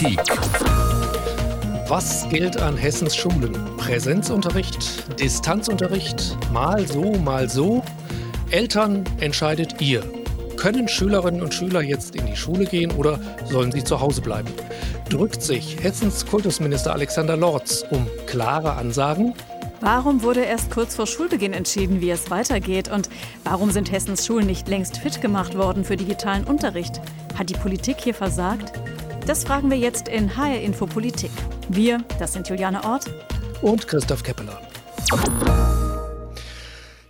Politik. Was gilt an Hessens Schulen? Präsenzunterricht, Distanzunterricht, mal so, mal so? Eltern entscheidet ihr. Können Schülerinnen und Schüler jetzt in die Schule gehen oder sollen sie zu Hause bleiben? Drückt sich Hessens Kultusminister Alexander Lorz um klare Ansagen? Warum wurde erst kurz vor Schulbeginn entschieden, wie es weitergeht? Und warum sind Hessens Schulen nicht längst fit gemacht worden für digitalen Unterricht? Hat die Politik hier versagt? Das fragen wir jetzt in HR Info Politik. Wir, das sind Juliane Ort und Christoph Keppeler.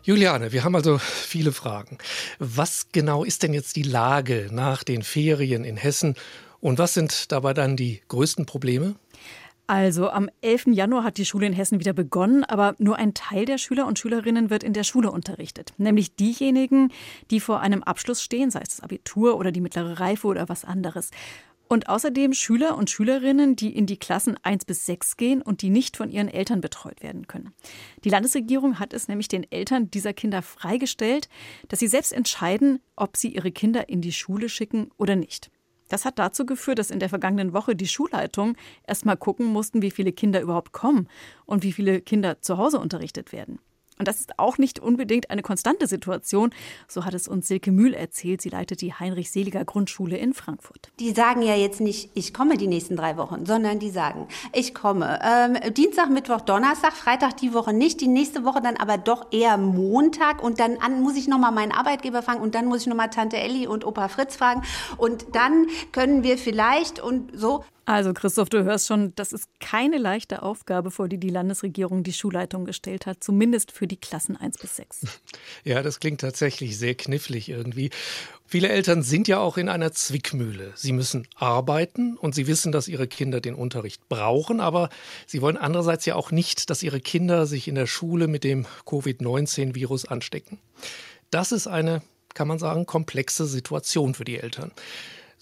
Juliane, wir haben also viele Fragen. Was genau ist denn jetzt die Lage nach den Ferien in Hessen und was sind dabei dann die größten Probleme? Also am 11. Januar hat die Schule in Hessen wieder begonnen, aber nur ein Teil der Schüler und Schülerinnen wird in der Schule unterrichtet. Nämlich diejenigen, die vor einem Abschluss stehen, sei es das Abitur oder die mittlere Reife oder was anderes. Und außerdem Schüler und Schülerinnen, die in die Klassen 1 bis 6 gehen und die nicht von ihren Eltern betreut werden können. Die Landesregierung hat es nämlich den Eltern dieser Kinder freigestellt, dass sie selbst entscheiden, ob sie ihre Kinder in die Schule schicken oder nicht. Das hat dazu geführt, dass in der vergangenen Woche die Schulleitungen erstmal gucken mussten, wie viele Kinder überhaupt kommen und wie viele Kinder zu Hause unterrichtet werden. Und das ist auch nicht unbedingt eine konstante Situation. So hat es uns Silke Mühl erzählt. Sie leitet die Heinrich-Seliger Grundschule in Frankfurt. Die sagen ja jetzt nicht, ich komme die nächsten drei Wochen, sondern die sagen, ich komme ähm, Dienstag, Mittwoch, Donnerstag, Freitag die Woche nicht, die nächste Woche dann aber doch eher Montag und dann an, muss ich nochmal meinen Arbeitgeber fragen und dann muss ich nochmal Tante Elli und Opa Fritz fragen und dann können wir vielleicht und so. Also Christoph, du hörst schon, das ist keine leichte Aufgabe, vor die die Landesregierung die Schulleitung gestellt hat, zumindest für die Klassen 1 bis 6. Ja, das klingt tatsächlich sehr knifflig irgendwie. Viele Eltern sind ja auch in einer Zwickmühle. Sie müssen arbeiten und sie wissen, dass ihre Kinder den Unterricht brauchen, aber sie wollen andererseits ja auch nicht, dass ihre Kinder sich in der Schule mit dem Covid-19-Virus anstecken. Das ist eine, kann man sagen, komplexe Situation für die Eltern.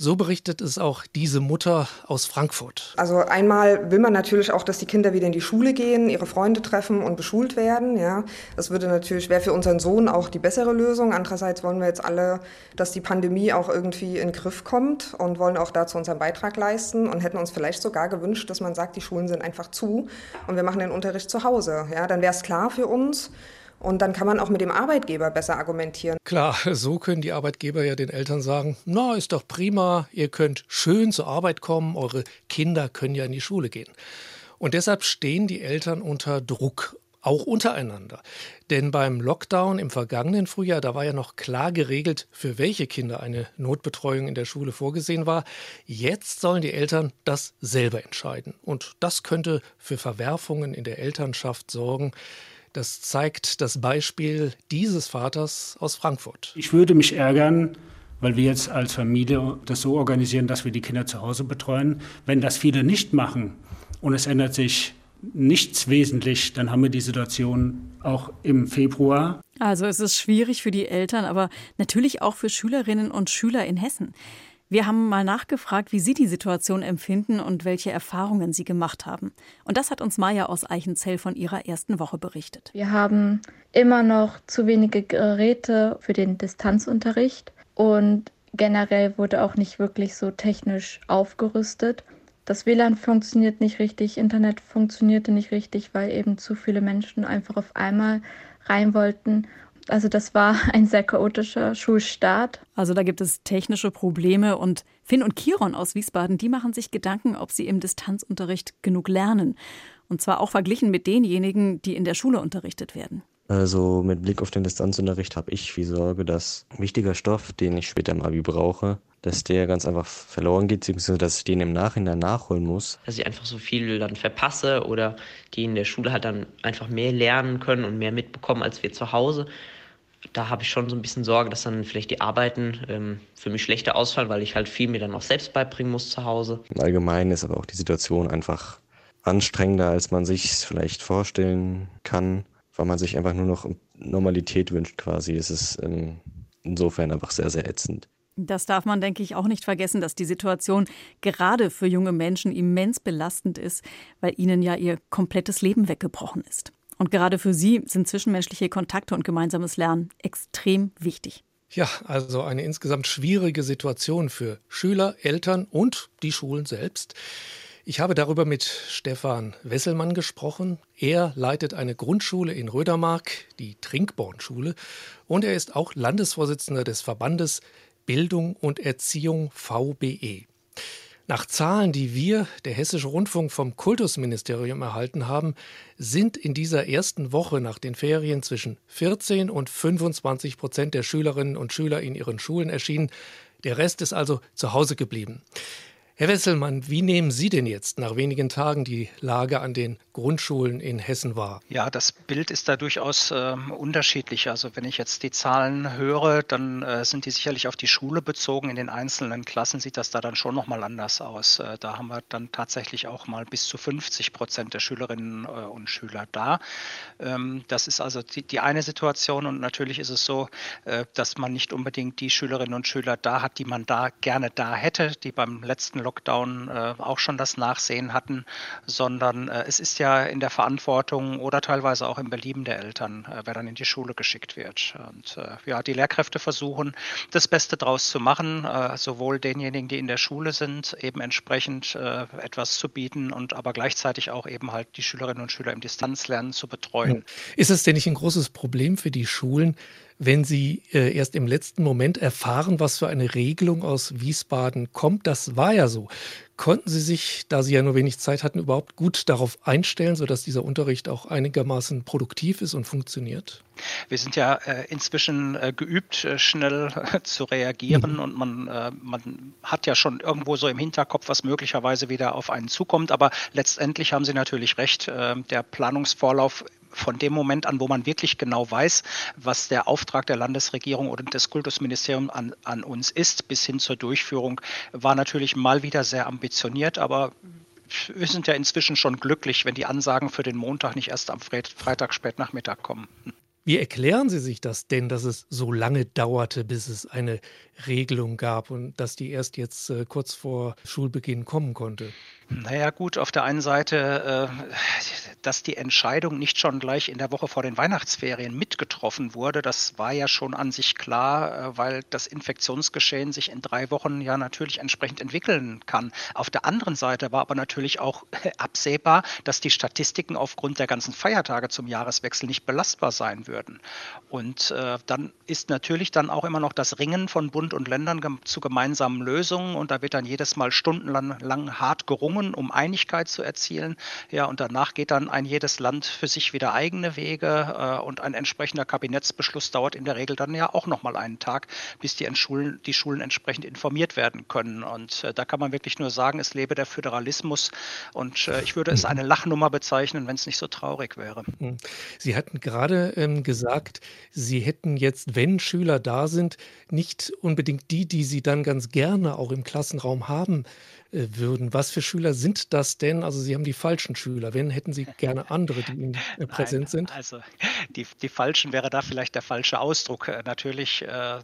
So berichtet es auch diese Mutter aus Frankfurt. Also einmal will man natürlich auch, dass die Kinder wieder in die Schule gehen, ihre Freunde treffen und beschult werden. Ja, das würde natürlich wäre für unseren Sohn auch die bessere Lösung. Andererseits wollen wir jetzt alle, dass die Pandemie auch irgendwie in den Griff kommt und wollen auch dazu unseren Beitrag leisten und hätten uns vielleicht sogar gewünscht, dass man sagt, die Schulen sind einfach zu und wir machen den Unterricht zu Hause. Ja, dann wäre es klar für uns. Und dann kann man auch mit dem Arbeitgeber besser argumentieren. Klar, so können die Arbeitgeber ja den Eltern sagen, na, ist doch prima, ihr könnt schön zur Arbeit kommen, eure Kinder können ja in die Schule gehen. Und deshalb stehen die Eltern unter Druck, auch untereinander. Denn beim Lockdown im vergangenen Frühjahr, da war ja noch klar geregelt, für welche Kinder eine Notbetreuung in der Schule vorgesehen war. Jetzt sollen die Eltern das selber entscheiden. Und das könnte für Verwerfungen in der Elternschaft sorgen. Das zeigt das Beispiel dieses Vaters aus Frankfurt. Ich würde mich ärgern, weil wir jetzt als Familie das so organisieren, dass wir die Kinder zu Hause betreuen. Wenn das viele nicht machen und es ändert sich nichts wesentlich, dann haben wir die Situation auch im Februar. Also es ist schwierig für die Eltern, aber natürlich auch für Schülerinnen und Schüler in Hessen. Wir haben mal nachgefragt, wie Sie die Situation empfinden und welche Erfahrungen Sie gemacht haben. Und das hat uns Maja aus Eichenzell von ihrer ersten Woche berichtet. Wir haben immer noch zu wenige Geräte für den Distanzunterricht und generell wurde auch nicht wirklich so technisch aufgerüstet. Das WLAN funktioniert nicht richtig, Internet funktionierte nicht richtig, weil eben zu viele Menschen einfach auf einmal rein wollten also das war ein sehr chaotischer Schulstart. Also da gibt es technische Probleme und Finn und Kiron aus Wiesbaden, die machen sich Gedanken, ob sie im Distanzunterricht genug lernen. Und zwar auch verglichen mit denjenigen, die in der Schule unterrichtet werden. Also mit Blick auf den Distanzunterricht habe ich viel Sorge, dass wichtiger Stoff, den ich später im Abi brauche, dass der ganz einfach verloren geht, beziehungsweise dass ich den im Nachhinein nachholen muss. Dass ich einfach so viel dann verpasse oder die in der Schule halt dann einfach mehr lernen können und mehr mitbekommen als wir zu Hause da habe ich schon so ein bisschen Sorge, dass dann vielleicht die Arbeiten ähm, für mich schlechter ausfallen, weil ich halt viel mir dann auch selbst beibringen muss zu Hause. Im Allgemeinen ist aber auch die Situation einfach anstrengender, als man sich vielleicht vorstellen kann, weil man sich einfach nur noch Normalität wünscht quasi. Es ist ähm, insofern einfach sehr, sehr ätzend. Das darf man, denke ich, auch nicht vergessen, dass die Situation gerade für junge Menschen immens belastend ist, weil ihnen ja ihr komplettes Leben weggebrochen ist. Und gerade für sie sind zwischenmenschliche Kontakte und gemeinsames Lernen extrem wichtig. Ja, also eine insgesamt schwierige Situation für Schüler, Eltern und die Schulen selbst. Ich habe darüber mit Stefan Wesselmann gesprochen. Er leitet eine Grundschule in Rödermark, die Trinkborn-Schule, und er ist auch Landesvorsitzender des Verbandes Bildung und Erziehung VBE. Nach Zahlen, die wir, der Hessische Rundfunk, vom Kultusministerium erhalten haben, sind in dieser ersten Woche nach den Ferien zwischen 14 und 25 Prozent der Schülerinnen und Schüler in ihren Schulen erschienen. Der Rest ist also zu Hause geblieben. Herr Wesselmann, wie nehmen Sie denn jetzt nach wenigen Tagen die Lage an den Grundschulen in Hessen wahr? Ja, das Bild ist da durchaus äh, unterschiedlich. Also wenn ich jetzt die Zahlen höre, dann äh, sind die sicherlich auf die Schule bezogen. In den einzelnen Klassen sieht das da dann schon nochmal anders aus. Äh, da haben wir dann tatsächlich auch mal bis zu 50 Prozent der Schülerinnen äh, und Schüler da. Ähm, das ist also die, die, eine Situation und natürlich ist es so, äh, dass man nicht unbedingt die Schülerinnen und Schüler da hat, die man da gerne da hätte, die beim letzten Lockdown äh, auch schon das Nachsehen hatten, sondern äh, es ist ja in der Verantwortung oder teilweise auch im Belieben der Eltern, äh, wer dann in die Schule geschickt wird. Und äh, ja, die Lehrkräfte versuchen, das Beste daraus zu machen, äh, sowohl denjenigen, die in der Schule sind, eben entsprechend äh, etwas zu bieten und aber gleichzeitig auch eben halt die Schülerinnen und Schüler im Distanzlernen zu betreuen. Ist es denn nicht ein großes Problem für die Schulen, wenn Sie äh, erst im letzten Moment erfahren, was für eine Regelung aus Wiesbaden kommt. Das war ja so. Konnten Sie sich, da Sie ja nur wenig Zeit hatten, überhaupt gut darauf einstellen, sodass dieser Unterricht auch einigermaßen produktiv ist und funktioniert? Wir sind ja äh, inzwischen äh, geübt, äh, schnell äh, zu reagieren mhm. und man, äh, man hat ja schon irgendwo so im Hinterkopf, was möglicherweise wieder auf einen zukommt. Aber letztendlich haben Sie natürlich recht. Äh, der Planungsvorlauf von dem Moment an, wo man wirklich genau weiß, was der Auftrag der Landesregierung oder des Kultusministeriums an, an uns ist, bis hin zur Durchführung, war natürlich mal wieder sehr ambitioniert, aber wir sind ja inzwischen schon glücklich, wenn die Ansagen für den Montag nicht erst am Freitag spätnachmittag kommen. Wie erklären Sie sich das denn, dass es so lange dauerte, bis es eine Regelung gab und dass die erst jetzt äh, kurz vor Schulbeginn kommen konnte? Naja gut, auf der einen Seite, äh, dass die Entscheidung nicht schon gleich in der Woche vor den Weihnachtsferien mitgetroffen wurde, das war ja schon an sich klar, äh, weil das Infektionsgeschehen sich in drei Wochen ja natürlich entsprechend entwickeln kann. Auf der anderen Seite war aber natürlich auch absehbar, dass die Statistiken aufgrund der ganzen Feiertage zum Jahreswechsel nicht belastbar sein würden. Und äh, dann ist natürlich dann auch immer noch das Ringen von Bund und Ländern zu gemeinsamen Lösungen und da wird dann jedes Mal stundenlang lang hart gerungen gezwungen, um Einigkeit zu erzielen. Ja, und danach geht dann ein jedes Land für sich wieder eigene Wege äh, und ein entsprechender Kabinettsbeschluss dauert in der Regel dann ja auch nochmal einen Tag, bis die Schulen, die Schulen entsprechend informiert werden können. Und äh, da kann man wirklich nur sagen, es lebe der Föderalismus und äh, ich würde es eine Lachnummer bezeichnen, wenn es nicht so traurig wäre. Hm. Sie hatten gerade ähm, gesagt, Sie hätten jetzt, wenn Schüler da sind, nicht unbedingt die, die Sie dann ganz gerne auch im Klassenraum haben äh, würden. Was für Schüler sind das denn? Also Sie haben die falschen Schüler. Wen hätten Sie gerne andere, die Ihnen äh, präsent Nein, sind? Also die, die falschen wäre da vielleicht der falsche Ausdruck. Äh, natürlich äh,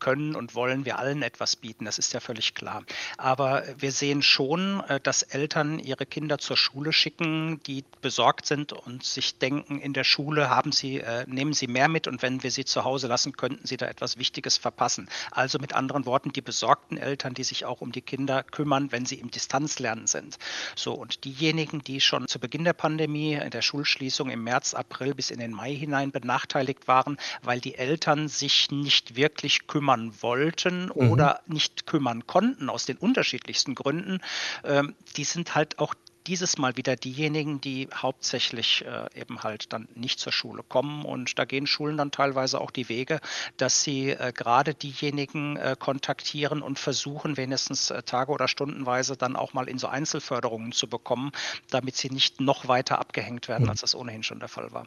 können und wollen wir allen etwas bieten, das ist ja völlig klar. Aber wir sehen schon, äh, dass Eltern ihre Kinder zur Schule schicken, die besorgt sind und sich denken, in der Schule haben sie, äh, nehmen sie mehr mit und wenn wir sie zu Hause lassen, könnten sie da etwas Wichtiges verpassen. Also mit anderen Worten, die besorgten Eltern, die sich auch um die Kinder kümmern, wenn sie im Distanzlernen sind. So, und diejenigen, die schon zu Beginn der Pandemie, in der Schulschließung im März, April bis in den Mai hinein benachteiligt waren, weil die Eltern sich nicht wirklich kümmern, kümmern wollten mhm. oder nicht kümmern konnten, aus den unterschiedlichsten Gründen, ähm, die sind halt auch dieses Mal wieder diejenigen, die hauptsächlich äh, eben halt dann nicht zur Schule kommen. Und da gehen Schulen dann teilweise auch die Wege, dass sie äh, gerade diejenigen äh, kontaktieren und versuchen, wenigstens äh, Tage oder Stundenweise dann auch mal in so Einzelförderungen zu bekommen, damit sie nicht noch weiter abgehängt werden, mhm. als das ohnehin schon der Fall war.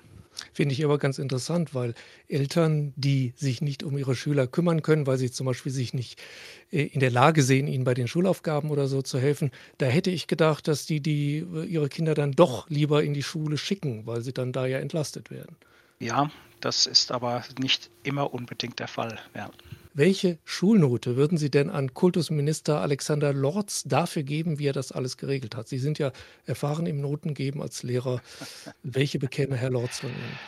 Finde ich aber ganz interessant, weil Eltern, die sich nicht um ihre Schüler kümmern können, weil sie zum Beispiel sich nicht in der Lage sehen, ihnen bei den Schulaufgaben oder so zu helfen, da hätte ich gedacht, dass die, die äh, ihre Kinder dann doch lieber in die Schule schicken, weil sie dann da ja entlastet werden. Ja, das ist aber nicht immer unbedingt der Fall. Ja. Welche Schulnote würden Sie denn an Kultusminister Alexander Lorz dafür geben, wie er das alles geregelt hat? Sie sind ja erfahren im Notengeben als Lehrer. Welche bekäme Herr Lorz von Ihnen?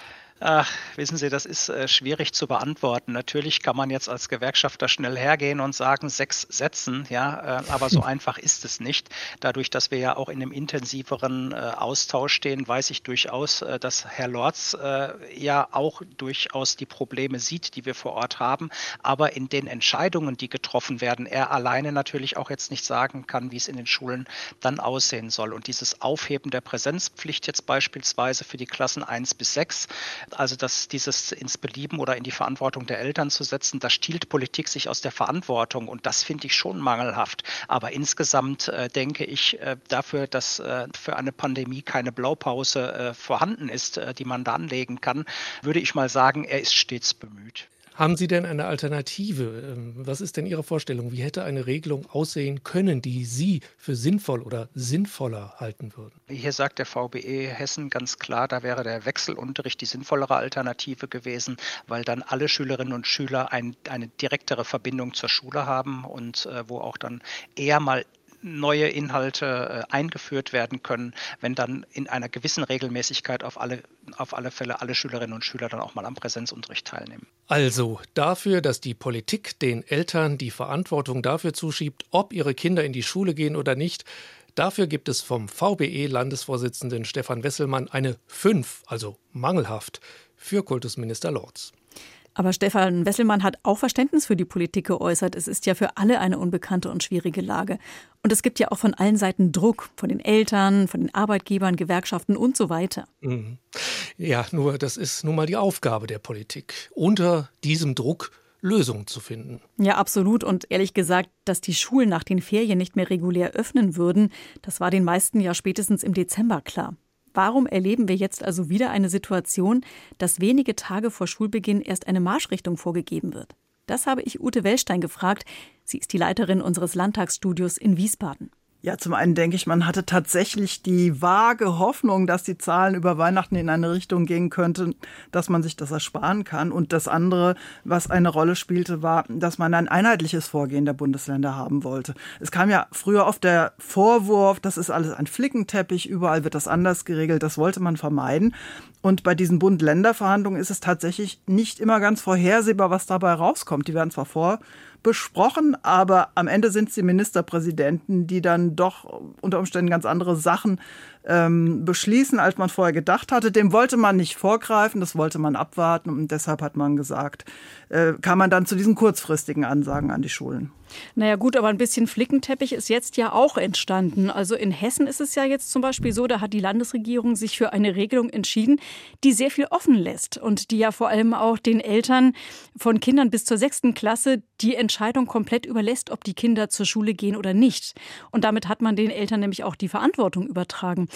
Ach, wissen Sie, das ist äh, schwierig zu beantworten. Natürlich kann man jetzt als Gewerkschafter schnell hergehen und sagen, sechs Sätzen, ja, äh, aber so einfach ist es nicht. Dadurch, dass wir ja auch in einem intensiveren äh, Austausch stehen, weiß ich durchaus, äh, dass Herr Lorz äh, ja auch durchaus die Probleme sieht, die wir vor Ort haben, aber in den Entscheidungen, die getroffen werden, er alleine natürlich auch jetzt nicht sagen kann, wie es in den Schulen dann aussehen soll. Und dieses Aufheben der Präsenzpflicht jetzt beispielsweise für die Klassen 1 bis 6, also dass dieses ins Belieben oder in die Verantwortung der Eltern zu setzen, da stiehlt Politik sich aus der Verantwortung und das finde ich schon mangelhaft. Aber insgesamt äh, denke ich äh, dafür, dass äh, für eine Pandemie keine Blaupause äh, vorhanden ist, äh, die man da anlegen kann, würde ich mal sagen, er ist stets bemüht. Haben Sie denn eine Alternative? Ähm, was ist denn Ihre Vorstellung? Wie hätte eine Regelung aussehen können, die Sie für sinnvoll oder sinnvoller halten würden? Hier sagt der VBE Hessen ganz klar, da wäre der Wechselunterricht die sinnvollere Alternative gewesen, weil dann alle Schülerinnen und Schüler ein, eine direktere Verbindung zur Schule haben und äh, wo auch dann eher mal neue Inhalte äh, eingeführt werden können, wenn dann in einer gewissen Regelmäßigkeit auf alle, auf alle Fälle alle Schülerinnen und Schüler dann auch mal am Präsenzunterricht teilnehmen. Also dafür, dass die Politik den Eltern die Verantwortung dafür zuschiebt, ob ihre Kinder in die Schule gehen oder nicht, Dafür gibt es vom VBE-Landesvorsitzenden Stefan Wesselmann eine 5, also mangelhaft, für Kultusminister Lorz. Aber Stefan Wesselmann hat auch Verständnis für die Politik geäußert. Es ist ja für alle eine unbekannte und schwierige Lage. Und es gibt ja auch von allen Seiten Druck, von den Eltern, von den Arbeitgebern, Gewerkschaften und so weiter. Mhm. Ja, nur das ist nun mal die Aufgabe der Politik, unter diesem Druck Lösungen zu finden. Ja, absolut. Und ehrlich gesagt, dass die Schulen nach den Ferien nicht mehr regulär öffnen würden, das war den meisten ja spätestens im Dezember klar. Warum erleben wir jetzt also wieder eine Situation, dass wenige Tage vor Schulbeginn erst eine Marschrichtung vorgegeben wird? Das habe ich Ute Wellstein gefragt. Sie ist die Leiterin unseres Landtagsstudios in Wiesbaden. Ja, zum einen denke ich, man hatte tatsächlich die vage Hoffnung, dass die Zahlen über Weihnachten in eine Richtung gehen könnten, dass man sich das ersparen kann. Und das andere, was eine Rolle spielte, war, dass man ein einheitliches Vorgehen der Bundesländer haben wollte. Es kam ja früher oft der Vorwurf, das ist alles ein Flickenteppich, überall wird das anders geregelt. Das wollte man vermeiden. Und bei diesen Bund-Länder-Verhandlungen ist es tatsächlich nicht immer ganz vorhersehbar, was dabei rauskommt. Die werden zwar vor besprochen, aber am Ende sind es die Ministerpräsidenten, die dann doch unter Umständen ganz andere Sachen ähm, beschließen, als man vorher gedacht hatte. Dem wollte man nicht vorgreifen, das wollte man abwarten und deshalb hat man gesagt, äh, kam man dann zu diesen kurzfristigen Ansagen an die Schulen. Naja gut, aber ein bisschen Flickenteppich ist jetzt ja auch entstanden. Also in Hessen ist es ja jetzt zum Beispiel so, da hat die Landesregierung sich für eine Regelung entschieden, die sehr viel offen lässt und die ja vor allem auch den Eltern von Kindern bis zur sechsten Klasse die Entscheidung komplett überlässt, ob die Kinder zur Schule gehen oder nicht. Und damit hat man den Eltern nämlich auch die Verantwortung übertragen.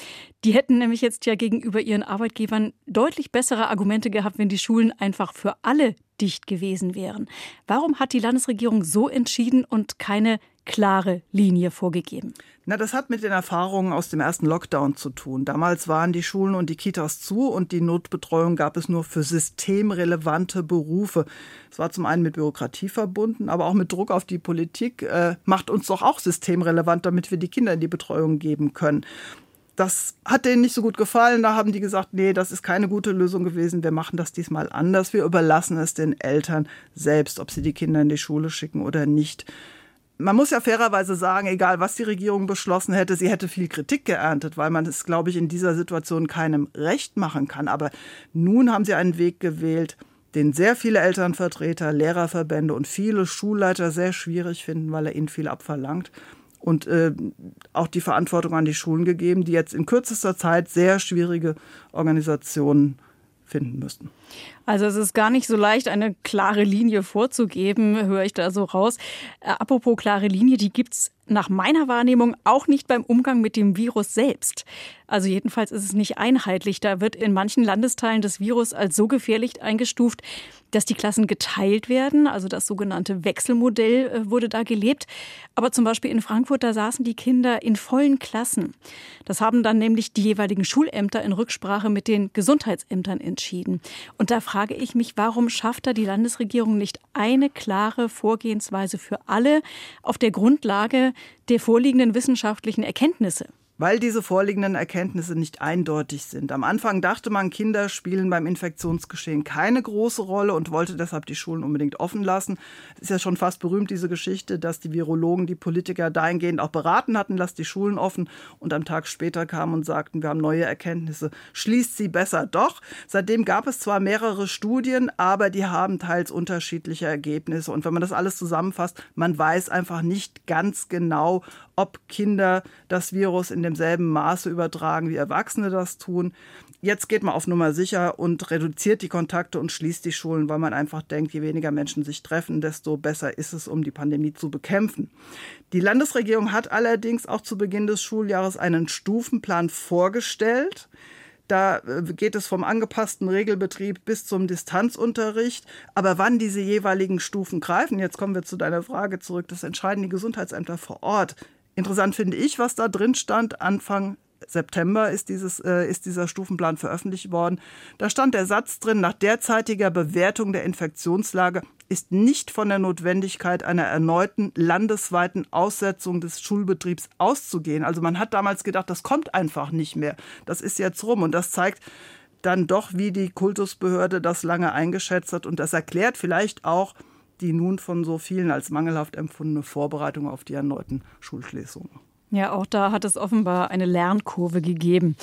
Die hätten nämlich jetzt ja gegenüber ihren Arbeitgebern deutlich bessere Argumente gehabt, wenn die Schulen einfach für alle dicht gewesen wären. Warum hat die Landesregierung so entschieden und keine klare Linie vorgegeben? Na, das hat mit den Erfahrungen aus dem ersten Lockdown zu tun. Damals waren die Schulen und die Kitas zu und die Notbetreuung gab es nur für systemrelevante Berufe. Es war zum einen mit Bürokratie verbunden, aber auch mit Druck auf die Politik. Äh, macht uns doch auch systemrelevant, damit wir die Kinder in die Betreuung geben können. Das hat denen nicht so gut gefallen. Da haben die gesagt, nee, das ist keine gute Lösung gewesen. Wir machen das diesmal anders. Wir überlassen es den Eltern selbst, ob sie die Kinder in die Schule schicken oder nicht. Man muss ja fairerweise sagen, egal was die Regierung beschlossen hätte, sie hätte viel Kritik geerntet, weil man es, glaube ich, in dieser Situation keinem recht machen kann. Aber nun haben sie einen Weg gewählt, den sehr viele Elternvertreter, Lehrerverbände und viele Schulleiter sehr schwierig finden, weil er ihnen viel abverlangt und äh, auch die Verantwortung an die Schulen gegeben, die jetzt in kürzester Zeit sehr schwierige Organisationen finden müssten. Also es ist gar nicht so leicht, eine klare Linie vorzugeben, höre ich da so raus. Äh, apropos klare Linie, die gibt es nach meiner Wahrnehmung auch nicht beim Umgang mit dem Virus selbst. Also jedenfalls ist es nicht einheitlich. Da wird in manchen Landesteilen das Virus als so gefährlich eingestuft, dass die Klassen geteilt werden. Also das sogenannte Wechselmodell äh, wurde da gelebt. Aber zum Beispiel in Frankfurt, da saßen die Kinder in vollen Klassen. Das haben dann nämlich die jeweiligen Schulämter in Rücksprache mit den Gesundheitsämtern entschieden. Und da frage ich mich, warum schafft da die Landesregierung nicht eine klare Vorgehensweise für alle auf der Grundlage der vorliegenden wissenschaftlichen Erkenntnisse? Weil diese vorliegenden Erkenntnisse nicht eindeutig sind. Am Anfang dachte man, Kinder spielen beim Infektionsgeschehen keine große Rolle und wollte deshalb die Schulen unbedingt offen lassen. Es ist ja schon fast berühmt, diese Geschichte, dass die Virologen die Politiker dahingehend auch beraten hatten, lasst die Schulen offen und am Tag später kamen und sagten, wir haben neue Erkenntnisse, schließt sie besser doch. Seitdem gab es zwar mehrere Studien, aber die haben teils unterschiedliche Ergebnisse. Und wenn man das alles zusammenfasst, man weiß einfach nicht ganz genau, ob Kinder das Virus in demselben Maße übertragen, wie Erwachsene das tun. Jetzt geht man auf Nummer sicher und reduziert die Kontakte und schließt die Schulen, weil man einfach denkt, je weniger Menschen sich treffen, desto besser ist es, um die Pandemie zu bekämpfen. Die Landesregierung hat allerdings auch zu Beginn des Schuljahres einen Stufenplan vorgestellt. Da äh, geht es vom angepassten Regelbetrieb bis zum Distanzunterricht. Aber wann diese jeweiligen Stufen greifen, jetzt kommen wir zu deiner Frage zurück, das entscheiden die Gesundheitsämter vor Ort. Interessant finde ich, was da drin stand. Anfang September ist, dieses, äh, ist dieser Stufenplan veröffentlicht worden. Da stand der Satz drin, nach derzeitiger Bewertung der Infektionslage ist nicht von der Notwendigkeit einer erneuten landesweiten Aussetzung des Schulbetriebs auszugehen. Also man hat damals gedacht, das kommt einfach nicht mehr. Das ist jetzt rum und das zeigt dann doch, wie die Kultusbehörde das lange eingeschätzt hat und das erklärt vielleicht auch, die nun von so vielen als mangelhaft empfundene Vorbereitung auf die erneuten Schulschließungen. Ja, auch da hat es offenbar eine Lernkurve gegeben.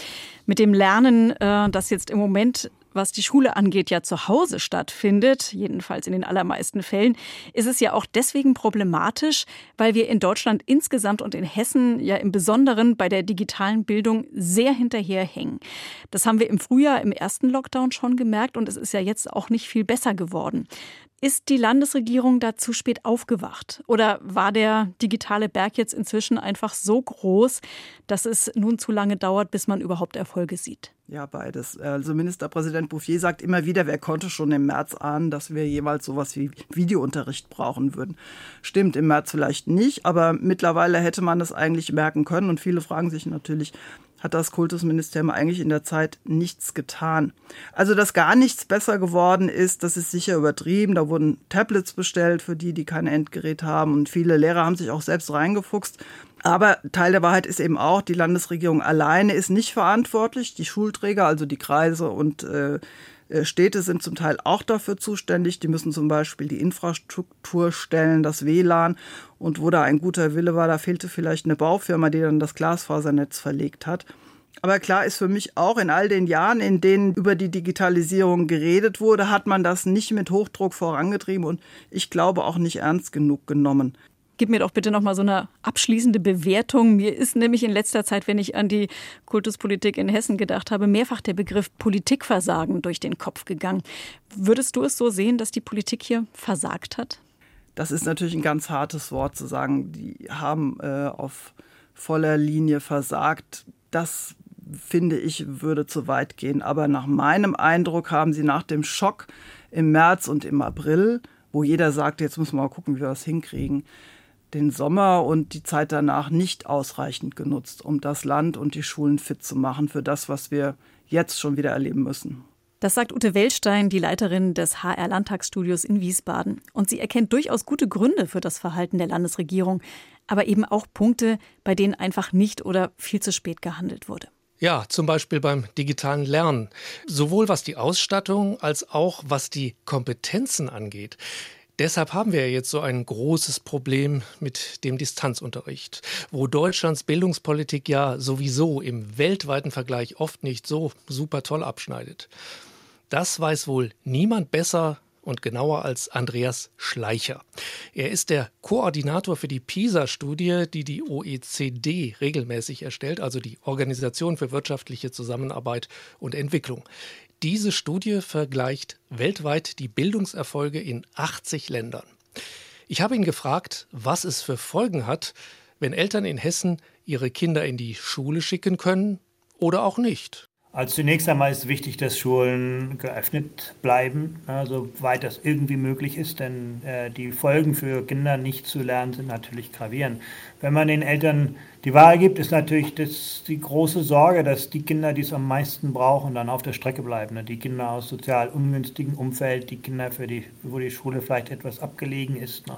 Mit dem Lernen, äh, das jetzt im Moment was die Schule angeht, ja zu Hause stattfindet, jedenfalls in den allermeisten Fällen, ist es ja auch deswegen problematisch, weil wir in Deutschland insgesamt und in Hessen ja im Besonderen bei der digitalen Bildung sehr hinterherhängen. Das haben wir im Frühjahr im ersten Lockdown schon gemerkt und es ist ja jetzt auch nicht viel besser geworden. Ist die Landesregierung da zu spät aufgewacht? Oder war der digitale Berg jetzt inzwischen einfach so groß, dass es nun zu lange dauert, bis man überhaupt Erfolge sieht? Ja, beides. Also Ministerpräsident Bouffier sagt immer wieder, wer konnte schon im März ahnen, dass wir jeweils sowas wie Videounterricht brauchen würden. Stimmt, im März vielleicht nicht, aber mittlerweile hätte man das eigentlich merken können. Und viele fragen sich natürlich, hat das Kultusministerium eigentlich in der Zeit nichts getan. Also, dass gar nichts besser geworden ist, das ist sicher übertrieben. Da wurden Tablets bestellt für die, die kein Endgerät haben. Und viele Lehrer haben sich auch selbst reingefuchst. Aber Teil der Wahrheit ist eben auch, die Landesregierung alleine ist nicht verantwortlich. Die Schulträger, also die Kreise und äh, Städte sind zum Teil auch dafür zuständig. Die müssen zum Beispiel die Infrastruktur stellen, das WLAN. Und wo da ein guter Wille war, da fehlte vielleicht eine Baufirma, die dann das Glasfasernetz verlegt hat. Aber klar ist für mich auch, in all den Jahren, in denen über die Digitalisierung geredet wurde, hat man das nicht mit Hochdruck vorangetrieben und ich glaube auch nicht ernst genug genommen. Gib mir doch bitte noch mal so eine abschließende Bewertung. Mir ist nämlich in letzter Zeit, wenn ich an die Kultuspolitik in Hessen gedacht habe, mehrfach der Begriff Politikversagen durch den Kopf gegangen. Würdest du es so sehen, dass die Politik hier versagt hat? Das ist natürlich ein ganz hartes Wort zu sagen. Die haben äh, auf voller Linie versagt. Das finde ich würde zu weit gehen. Aber nach meinem Eindruck haben sie nach dem Schock im März und im April, wo jeder sagt, jetzt müssen wir mal gucken, wie wir das hinkriegen, den Sommer und die Zeit danach nicht ausreichend genutzt, um das Land und die Schulen fit zu machen für das, was wir jetzt schon wieder erleben müssen. Das sagt Ute Welstein, die Leiterin des HR Landtagsstudios in Wiesbaden. Und sie erkennt durchaus gute Gründe für das Verhalten der Landesregierung, aber eben auch Punkte, bei denen einfach nicht oder viel zu spät gehandelt wurde. Ja, zum Beispiel beim digitalen Lernen. Sowohl was die Ausstattung als auch was die Kompetenzen angeht. Deshalb haben wir jetzt so ein großes Problem mit dem Distanzunterricht, wo Deutschlands Bildungspolitik ja sowieso im weltweiten Vergleich oft nicht so super toll abschneidet. Das weiß wohl niemand besser und genauer als Andreas Schleicher. Er ist der Koordinator für die PISA-Studie, die die OECD regelmäßig erstellt, also die Organisation für wirtschaftliche Zusammenarbeit und Entwicklung. Diese Studie vergleicht weltweit die Bildungserfolge in 80 Ländern. Ich habe ihn gefragt, was es für Folgen hat, wenn Eltern in Hessen ihre Kinder in die Schule schicken können oder auch nicht. Also zunächst einmal ist wichtig, dass Schulen geöffnet bleiben, also weit das irgendwie möglich ist, denn äh, die Folgen für Kinder nicht zu lernen sind natürlich gravierend. Wenn man den Eltern die Wahl gibt, ist natürlich das die große Sorge, dass die Kinder, die es am meisten brauchen, dann auf der Strecke bleiben. Ne? Die Kinder aus sozial ungünstigen Umfeld, die Kinder, für die, wo die Schule vielleicht etwas abgelegen ist. Ne?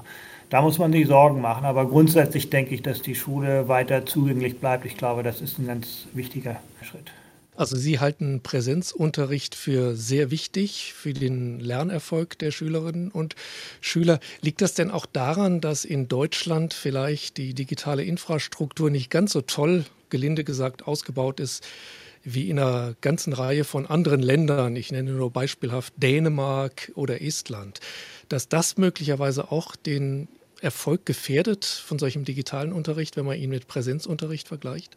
Da muss man sich Sorgen machen. Aber grundsätzlich denke ich, dass die Schule weiter zugänglich bleibt. Ich glaube, das ist ein ganz wichtiger Schritt. Also Sie halten Präsenzunterricht für sehr wichtig für den Lernerfolg der Schülerinnen und Schüler. Liegt das denn auch daran, dass in Deutschland vielleicht die digitale Infrastruktur nicht ganz so toll, gelinde gesagt, ausgebaut ist wie in einer ganzen Reihe von anderen Ländern, ich nenne nur beispielhaft Dänemark oder Estland, dass das möglicherweise auch den Erfolg gefährdet von solchem digitalen Unterricht, wenn man ihn mit Präsenzunterricht vergleicht?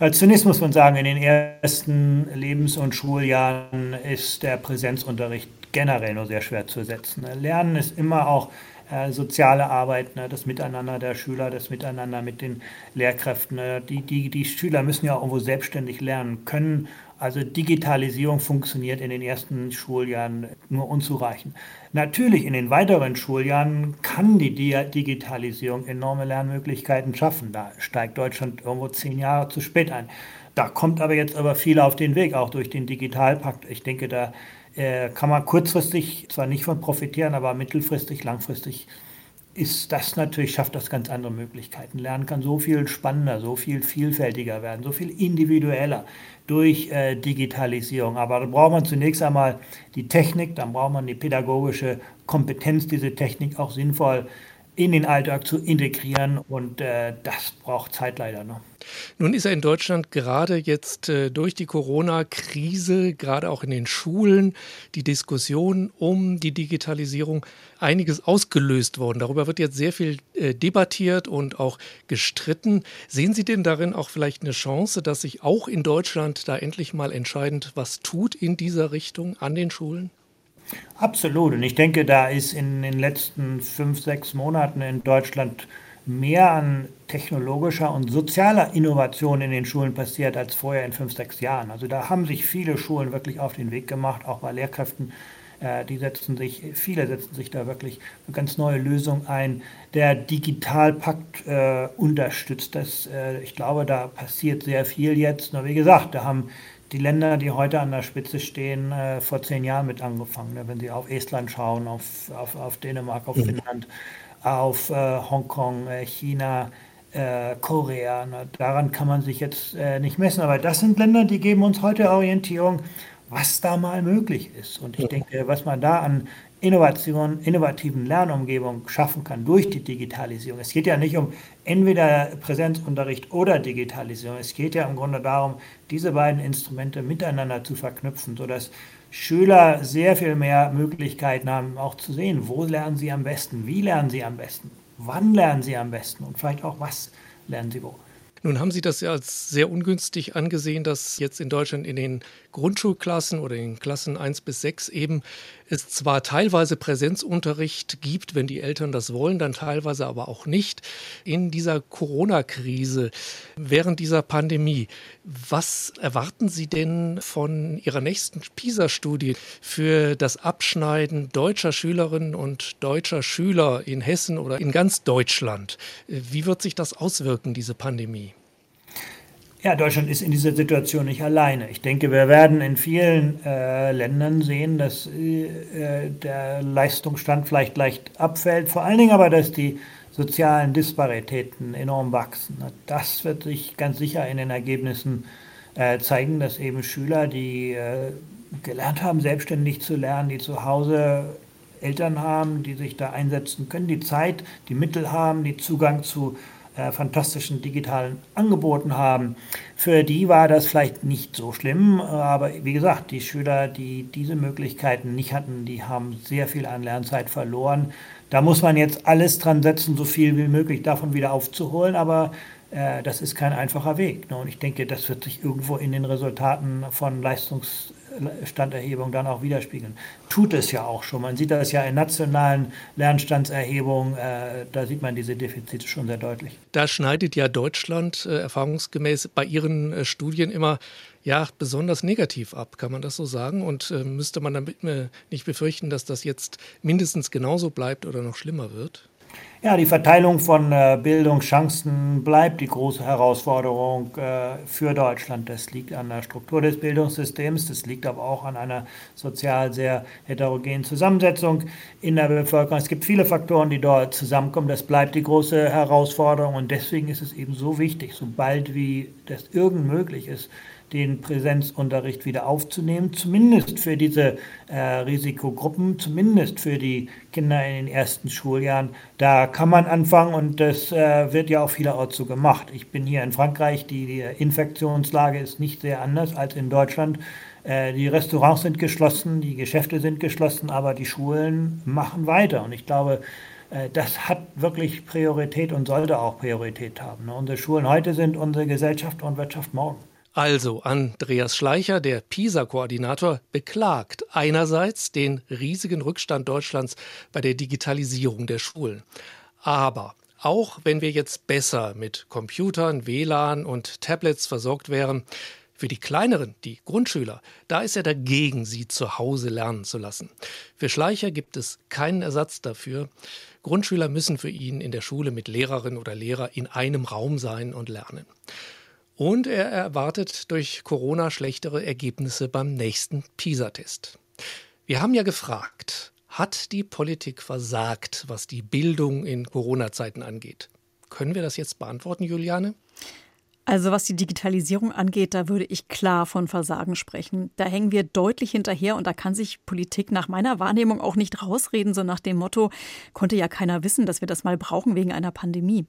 Ja, zunächst muss man sagen, in den ersten Lebens- und Schuljahren ist der Präsenzunterricht generell nur sehr schwer zu setzen. Lernen ist immer auch äh, soziale Arbeit, ne, das Miteinander der Schüler, das Miteinander mit den Lehrkräften. Ne, die, die, die Schüler müssen ja auch irgendwo selbstständig lernen können also Digitalisierung funktioniert in den ersten Schuljahren nur unzureichend. Natürlich in den weiteren Schuljahren kann die Digitalisierung enorme Lernmöglichkeiten schaffen. Da steigt Deutschland irgendwo zehn Jahre zu spät ein. Da kommt aber jetzt aber viel auf den Weg, auch durch den Digitalpakt. Ich denke, da äh, kann man kurzfristig zwar nicht von profitieren, aber mittelfristig, langfristig ist das natürlich, schafft das ganz andere Möglichkeiten. Lernen kann so viel spannender, so viel vielfältiger werden, so viel individueller durch äh, Digitalisierung. Aber da braucht man zunächst einmal die Technik, dann braucht man die pädagogische Kompetenz, diese Technik auch sinnvoll in den Alltag zu integrieren und äh, das braucht Zeit leider noch. Nun ist er in Deutschland gerade jetzt äh, durch die Corona-Krise, gerade auch in den Schulen, die Diskussion um die Digitalisierung einiges ausgelöst worden. Darüber wird jetzt sehr viel äh, debattiert und auch gestritten. Sehen Sie denn darin auch vielleicht eine Chance, dass sich auch in Deutschland da endlich mal entscheidend was tut in dieser Richtung an den Schulen? Absolut. Und ich denke, da ist in den letzten fünf, sechs Monaten in Deutschland mehr an technologischer und sozialer Innovation in den Schulen passiert als vorher in fünf, sechs Jahren. Also da haben sich viele Schulen wirklich auf den Weg gemacht, auch bei Lehrkräften. Äh, die setzen sich, viele setzen sich da wirklich eine ganz neue Lösung ein. Der Digitalpakt äh, unterstützt das. Äh, ich glaube, da passiert sehr viel jetzt. Nur wie gesagt, da haben die Länder, die heute an der Spitze stehen, äh, vor zehn Jahren mit angefangen. Ne? Wenn Sie auf Estland schauen, auf, auf, auf Dänemark, auf mhm. Finnland, auf äh, Hongkong, äh, China, äh, Korea. Ne? Daran kann man sich jetzt äh, nicht messen. Aber das sind Länder, die geben uns heute Orientierung, was da mal möglich ist. Und ich denke, was man da an Innovation, innovativen Lernumgebung schaffen kann durch die Digitalisierung. Es geht ja nicht um entweder Präsenzunterricht oder Digitalisierung. Es geht ja im Grunde darum, diese beiden Instrumente miteinander zu verknüpfen, sodass Schüler sehr viel mehr Möglichkeiten haben, auch zu sehen, wo lernen sie am besten, wie lernen sie am besten, wann lernen sie am besten und vielleicht auch was lernen sie wo. Nun haben Sie das ja als sehr ungünstig angesehen, dass jetzt in Deutschland in den Grundschulklassen oder in Klassen 1 bis 6 eben es zwar teilweise Präsenzunterricht gibt, wenn die Eltern das wollen, dann teilweise aber auch nicht. In dieser Corona-Krise, während dieser Pandemie, was erwarten Sie denn von Ihrer nächsten PISA-Studie für das Abschneiden deutscher Schülerinnen und deutscher Schüler in Hessen oder in ganz Deutschland? Wie wird sich das auswirken, diese Pandemie? Ja, Deutschland ist in dieser Situation nicht alleine. Ich denke, wir werden in vielen äh, Ländern sehen, dass äh, der Leistungsstand vielleicht leicht abfällt, vor allen Dingen aber, dass die sozialen Disparitäten enorm wachsen. Das wird sich ganz sicher in den Ergebnissen äh, zeigen, dass eben Schüler, die äh, gelernt haben, selbstständig zu lernen, die zu Hause Eltern haben, die sich da einsetzen können, die Zeit, die Mittel haben, die Zugang zu fantastischen digitalen Angeboten haben. Für die war das vielleicht nicht so schlimm, aber wie gesagt, die Schüler, die diese Möglichkeiten nicht hatten, die haben sehr viel an Lernzeit verloren. Da muss man jetzt alles dran setzen, so viel wie möglich davon wieder aufzuholen, aber äh, das ist kein einfacher Weg. Ne? Und ich denke, das wird sich irgendwo in den Resultaten von Leistungs Standerhebung dann auch widerspiegeln. Tut es ja auch schon. Man sieht das ja in nationalen Lernstandserhebungen, äh, da sieht man diese Defizite schon sehr deutlich. Da schneidet ja Deutschland äh, erfahrungsgemäß bei ihren äh, Studien immer ja, besonders negativ ab, kann man das so sagen? Und äh, müsste man damit äh, nicht befürchten, dass das jetzt mindestens genauso bleibt oder noch schlimmer wird? Ja, die Verteilung von äh, Bildungschancen bleibt die große Herausforderung äh, für Deutschland. Das liegt an der Struktur des Bildungssystems, das liegt aber auch an einer sozial sehr heterogenen Zusammensetzung in der Bevölkerung. Es gibt viele Faktoren, die dort zusammenkommen. Das bleibt die große Herausforderung und deswegen ist es eben so wichtig, sobald wie das irgend möglich ist, den Präsenzunterricht wieder aufzunehmen, zumindest für diese äh, Risikogruppen, zumindest für die Kinder in den ersten Schuljahren. Da kann man anfangen und das äh, wird ja auch vielerorts so gemacht. Ich bin hier in Frankreich, die, die Infektionslage ist nicht sehr anders als in Deutschland. Äh, die Restaurants sind geschlossen, die Geschäfte sind geschlossen, aber die Schulen machen weiter. Und ich glaube, äh, das hat wirklich Priorität und sollte auch Priorität haben. Ne? Unsere Schulen heute sind unsere Gesellschaft und Wirtschaft morgen. Also Andreas Schleicher, der PISA-Koordinator, beklagt einerseits den riesigen Rückstand Deutschlands bei der Digitalisierung der Schulen. Aber auch wenn wir jetzt besser mit Computern, WLAN und Tablets versorgt wären, für die kleineren, die Grundschüler, da ist er dagegen, sie zu Hause lernen zu lassen. Für Schleicher gibt es keinen Ersatz dafür. Grundschüler müssen für ihn in der Schule mit Lehrerin oder Lehrer in einem Raum sein und lernen. Und er erwartet durch Corona schlechtere Ergebnisse beim nächsten PISA-Test. Wir haben ja gefragt, hat die Politik versagt, was die Bildung in Corona-Zeiten angeht? Können wir das jetzt beantworten, Juliane? Also was die Digitalisierung angeht, da würde ich klar von Versagen sprechen. Da hängen wir deutlich hinterher und da kann sich Politik nach meiner Wahrnehmung auch nicht rausreden, so nach dem Motto, konnte ja keiner wissen, dass wir das mal brauchen wegen einer Pandemie.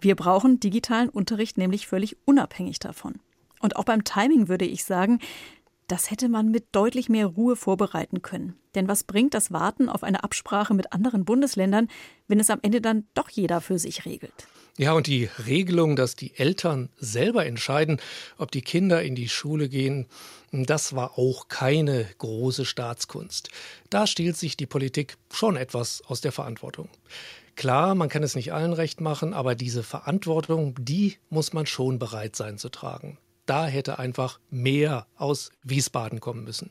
Wir brauchen digitalen Unterricht nämlich völlig unabhängig davon. Und auch beim Timing würde ich sagen, das hätte man mit deutlich mehr Ruhe vorbereiten können. Denn was bringt das Warten auf eine Absprache mit anderen Bundesländern, wenn es am Ende dann doch jeder für sich regelt? Ja, und die Regelung, dass die Eltern selber entscheiden, ob die Kinder in die Schule gehen, das war auch keine große Staatskunst. Da stiehlt sich die Politik schon etwas aus der Verantwortung. Klar, man kann es nicht allen recht machen, aber diese Verantwortung, die muss man schon bereit sein zu tragen. Da hätte einfach mehr aus Wiesbaden kommen müssen.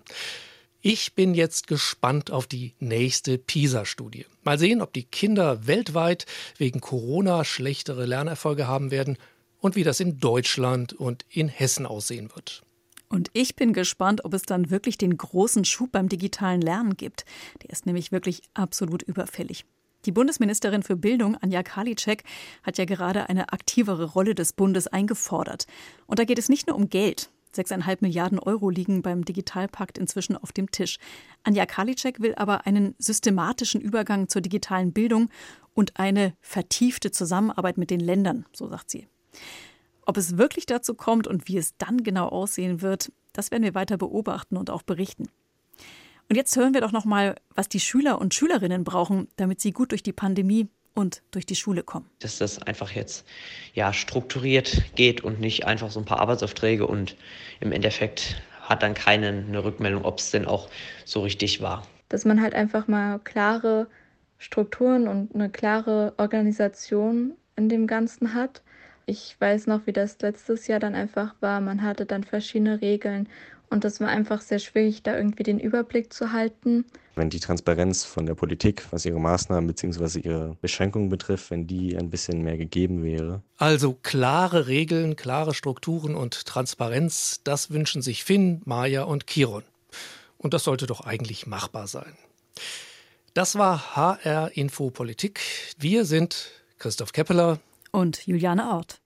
Ich bin jetzt gespannt auf die nächste PISA-Studie. Mal sehen, ob die Kinder weltweit wegen Corona schlechtere Lernerfolge haben werden und wie das in Deutschland und in Hessen aussehen wird. Und ich bin gespannt, ob es dann wirklich den großen Schub beim digitalen Lernen gibt. Der ist nämlich wirklich absolut überfällig. Die Bundesministerin für Bildung, Anja Karliczek, hat ja gerade eine aktivere Rolle des Bundes eingefordert. Und da geht es nicht nur um Geld. 6,5 Milliarden Euro liegen beim Digitalpakt inzwischen auf dem Tisch. Anja Karliczek will aber einen systematischen Übergang zur digitalen Bildung und eine vertiefte Zusammenarbeit mit den Ländern, so sagt sie. Ob es wirklich dazu kommt und wie es dann genau aussehen wird, das werden wir weiter beobachten und auch berichten. Und jetzt hören wir doch noch mal, was die Schüler und Schülerinnen brauchen, damit sie gut durch die Pandemie und durch die Schule kommen. Dass das einfach jetzt ja strukturiert geht und nicht einfach so ein paar Arbeitsaufträge und im Endeffekt hat dann keine eine Rückmeldung, ob es denn auch so richtig war. Dass man halt einfach mal klare Strukturen und eine klare Organisation in dem Ganzen hat. Ich weiß noch, wie das letztes Jahr dann einfach war. Man hatte dann verschiedene Regeln und das war einfach sehr schwierig, da irgendwie den Überblick zu halten. Wenn die Transparenz von der Politik, was ihre Maßnahmen bzw. ihre Beschränkungen betrifft, wenn die ein bisschen mehr gegeben wäre. Also klare Regeln, klare Strukturen und Transparenz, das wünschen sich Finn, Maja und Kiron. Und das sollte doch eigentlich machbar sein. Das war HR Info Politik. Wir sind Christoph Keppeler und Juliane Ort.